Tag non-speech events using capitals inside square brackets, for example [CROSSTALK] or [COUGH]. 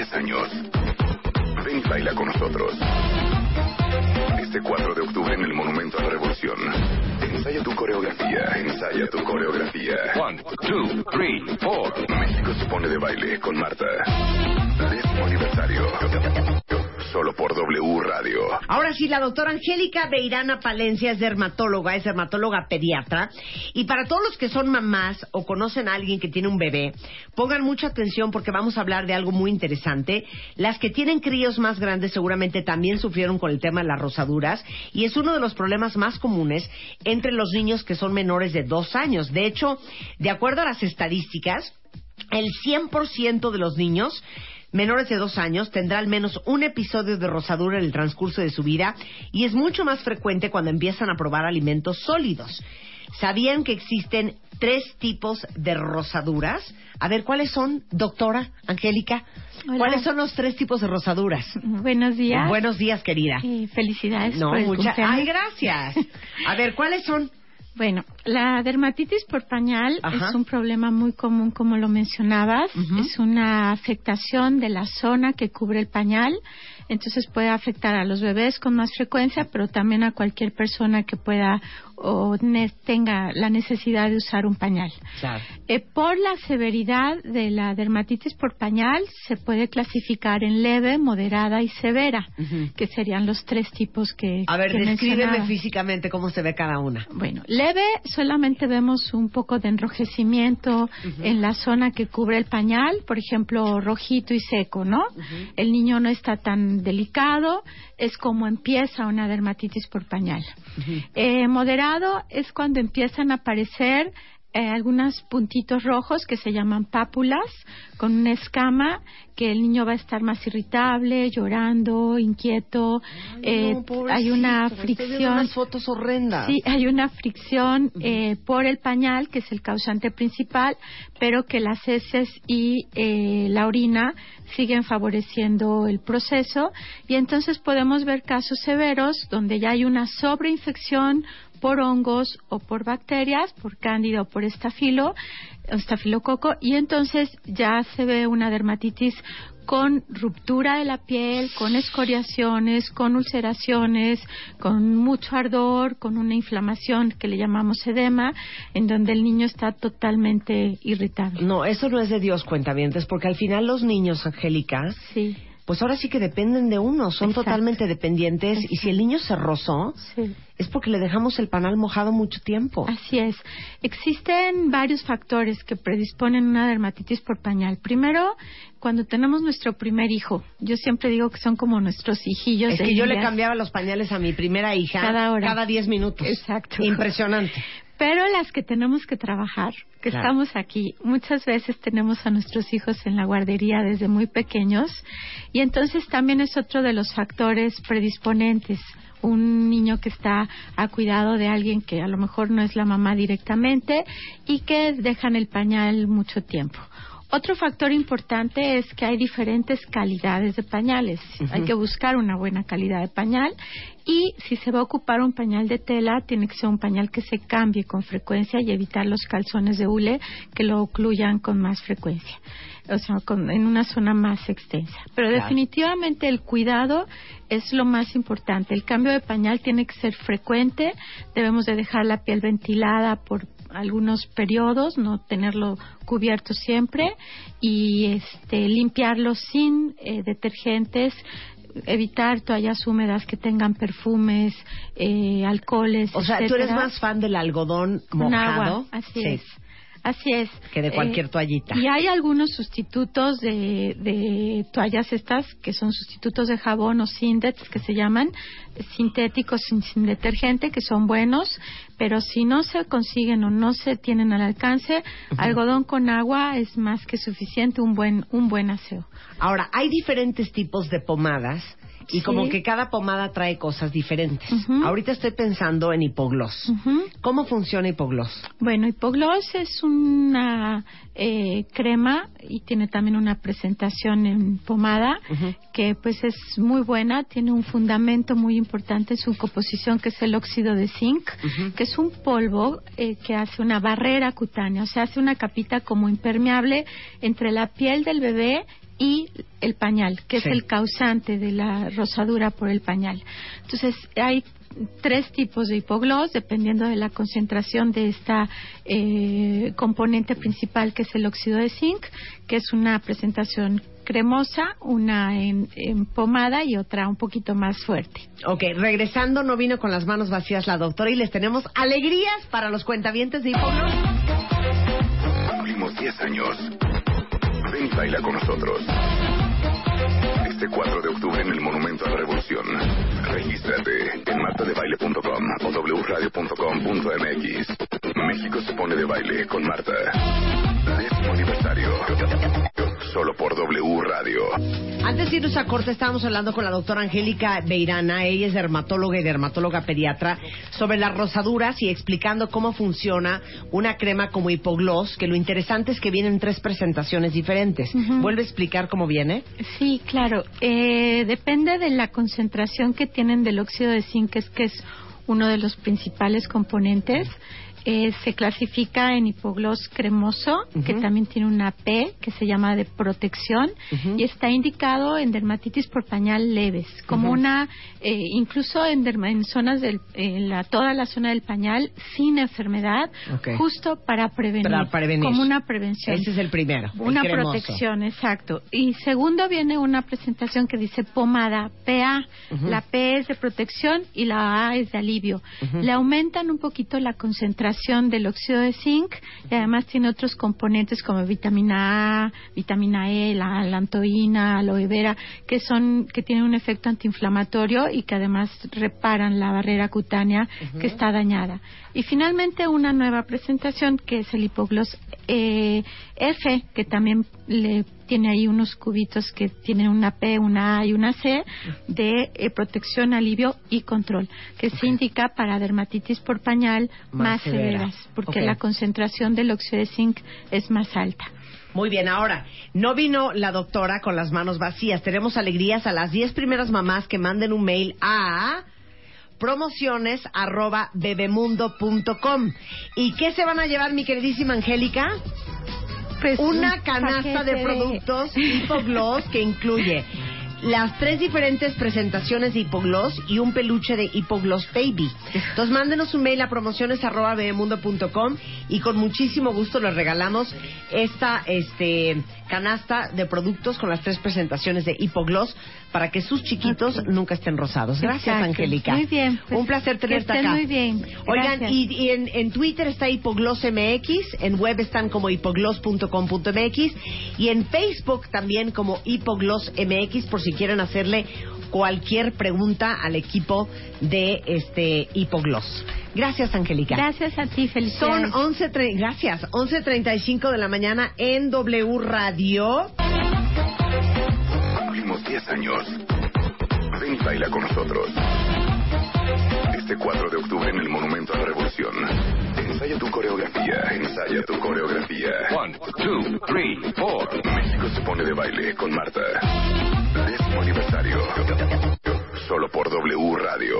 10 años. Ven y baila con nosotros. Este 4 de octubre en el Monumento a la Revolución. Ensaya tu coreografía, ensaya tu coreografía. One, two, three, four. México se pone de baile con Marta. Décimo aniversario. Solo por W Radio. Ahora sí, la doctora Angélica Beirana Palencia es dermatóloga, es dermatóloga pediatra. Y para todos los que son mamás o conocen a alguien que tiene un bebé, pongan mucha atención porque vamos a hablar de algo muy interesante. Las que tienen críos más grandes seguramente también sufrieron con el tema de las rosaduras y es uno de los problemas más comunes entre los niños que son menores de dos años. De hecho, de acuerdo a las estadísticas, el 100% de los niños menores de dos años tendrá al menos un episodio de rosadura en el transcurso de su vida y es mucho más frecuente cuando empiezan a probar alimentos sólidos. ¿Sabían que existen tres tipos de rosaduras? A ver, ¿cuáles son, doctora Angélica? Hola. ¿Cuáles son los tres tipos de rosaduras? Buenos días. Buenos días, querida. Eh, felicidades No, por el muchas. Ay, gracias. A ver, ¿cuáles son? Bueno, la dermatitis por pañal Ajá. es un problema muy común, como lo mencionabas. Es una afectación de la zona que cubre el pañal. Entonces puede afectar a los bebés con más frecuencia, pero también a cualquier persona que pueda o ne- tenga la necesidad de usar un pañal. Claro. Eh, por la severidad de la dermatitis por pañal se puede clasificar en leve, moderada y severa, que serían los tres tipos que A ver, que descríbeme mencionaba. físicamente cómo se ve cada una. Bueno, leve solamente vemos un poco de enrojecimiento en la zona que cubre el pañal, por ejemplo, rojito y seco, ¿no? El niño no está tan delicado, es como empieza una dermatitis por pañal. Eh, es cuando empiezan a aparecer eh, algunos puntitos rojos que se llaman pápulas con una escama que el niño va a estar más irritable, llorando, inquieto. eh, No, hay una fricción. unas fotos horrendas. Sí, hay una fricción eh, por el pañal, que es el causante principal, pero que las heces y eh, la orina siguen favoreciendo el proceso y entonces podemos ver casos severos donde ya hay una sobreinfección por hongos o por bacterias, por cándida o por estafilo, estafilococo, y entonces ya se ve una dermatitis con ruptura de la piel, con escoriaciones, con ulceraciones, con mucho ardor, con una inflamación que le llamamos edema, en donde el niño está totalmente irritable. No, eso no es de Dios, cuentavientes, porque al final los niños, Angélica, Sí, pues ahora sí que dependen de uno, son Exacto. totalmente dependientes y si el niño se rozó, sí. es porque le dejamos el panal mojado mucho tiempo. Así es. Existen varios factores que predisponen una dermatitis por pañal. Primero, cuando tenemos nuestro primer hijo. Yo siempre digo que son como nuestros hijillos. Es de que yo le cambiaba los pañales a mi primera hija Cada hora. cada 10 minutos. Exacto. Impresionante. Pero las que tenemos que trabajar, que Claro. estamos aquí, muchas veces tenemos a nuestros hijos en la guardería desde muy pequeños y entonces también es otro de los factores predisponentes. Un niño que está a cuidado de alguien que a lo mejor no es la mamá directamente y que dejan el pañal mucho tiempo. Otro factor importante es que hay diferentes calidades de pañales. Hay que buscar una buena calidad de pañal y si se va a ocupar un pañal de tela, tiene que ser un pañal que se cambie con frecuencia y evitar los calzones de hule que lo ocluyan con más frecuencia, o sea, con- en una zona más extensa. Pero Claro. definitivamente el cuidado es lo más importante. El cambio de pañal tiene que ser frecuente, debemos de dejar la piel ventilada por algunos periodos, no tenerlo cubierto siempre y este limpiarlo sin eh, detergentes, evitar toallas húmedas que tengan perfumes, eh, alcoholes. O sea, tú eres etcétera, más fan del algodón mojado agua. Así Sí, es. Así es. que de Eh, cualquier toallita. y hay algunos sustitutos de, de toallas estas que son sustitutos de jabón o sindets que se llaman eh, sintéticos sin, sin detergente que son buenos, pero si no se consiguen o no se tienen al alcance, algodón con agua es más que suficiente un buen un buen aseo. Ahora, hay diferentes tipos de pomadas y Sí. como que cada pomada trae cosas diferentes. Ahorita estoy pensando en hipogloss. Ujú. ¿Cómo funciona hipogloss? Bueno, hipogloss es una eh, crema y tiene también una presentación en pomada que pues es muy buena, tiene un fundamento muy importante en su composición que es el óxido de zinc, que es un polvo eh, que hace una barrera cutánea, o sea, hace una capita como impermeable entre la piel del bebé y el pañal, que es el causante de la rosadura por el pañal. Entonces, hay tres tipos de hipogloss dependiendo de la concentración de esta eh, componente principal que es el óxido de zinc, que es una presentación cremosa, una en, pomada y otra un poquito más fuerte. Ok, regresando, no vino con las manos vacías la doctora y les tenemos alegrías para los cuentavientes de hipogloss. Cumplimos 10 años. Baila con nosotros este 4 de octubre en el Monumento a la Revolución. Regístrate en martadebaile.com o wradio.com.mx. México se pone de baile con Marta. Décimo aniversario solo por W Radio. Antes de irnos a corte, estábamos hablando con la doctora Angélica Beirana, ella es dermatóloga y dermatóloga pediatra, sobre las rosaduras y explicando cómo funciona una crema como hipogloss, que lo interesante es que vienen tres presentaciones diferentes. ¿Vuelve a explicar cómo viene? Sí, claro. Eh, depende de la concentración que tienen del óxido de zinc, que es uno de los principales componentes. Eh, se clasifica en hipogloss cremoso, que también tiene una P, que se llama de protección, y está indicado en dermatitis por pañal leves, como una, eh, incluso en, en zonas del, en la, toda la zona del pañal sin enfermedad, justo para prevenir, como una prevención. Ese es el primero. Una protección, exacto. Y segundo viene una presentación que dice pomada PA. La P es de protección y la A es de alivio. Le aumentan un poquito la concentración del óxido de zinc y además tiene otros componentes como vitamina A, vitamina E, la lantoína, aloe vera, que son que tienen un efecto antiinflamatorio y que además reparan la barrera cutánea que está dañada. Y finalmente una nueva presentación que es el hipogloss eh, F, que también le tiene ahí unos cubitos que tienen una P, una A y una C de eh, protección, alivio y control, que se indica para dermatitis por pañal más, porque la concentración del óxido de zinc es más alta. Muy bien, ahora, no vino la doctora con las manos vacías. Tenemos alegrías a las 10 primeras mamás que manden un mail a promociones arroba bebemundo.com. ¿Y qué se van a llevar, mi queridísima Angélica? Pues una canasta de productos Hipogloss que incluye [LAUGHS] las tres diferentes presentaciones de Hipogloss y un peluche de Hipogloss Baby. Entonces mándenos un mail a promociones arroba y con muchísimo gusto les regalamos esta este canasta de productos con las tres presentaciones de Hipogloss para que sus chiquitos nunca estén rosados. Gracias, Angélica. Muy bien. Pues, un placer tenerte acá. Muy bien. Oigan, y, en, Twitter está Hipogloss MX, en web están como hipogloss.com.mx y en Facebook también como Hipogloss MX por si quieren hacerle cualquier pregunta al equipo de este Hipogloss. Gracias, Angélica. Gracias a ti, felicidades. Son 11, gracias, 11.35 de la mañana en W Radio. Cumplimos 10 años. Ven y baila con nosotros. Este 4 de octubre en el Monumento a la Revolución. Ensaya tu coreografía, ensaya tu coreografía. 1, 2, 3, 4. México se pone de baile con Marta. Décimo aniversario. Solo por W Radio.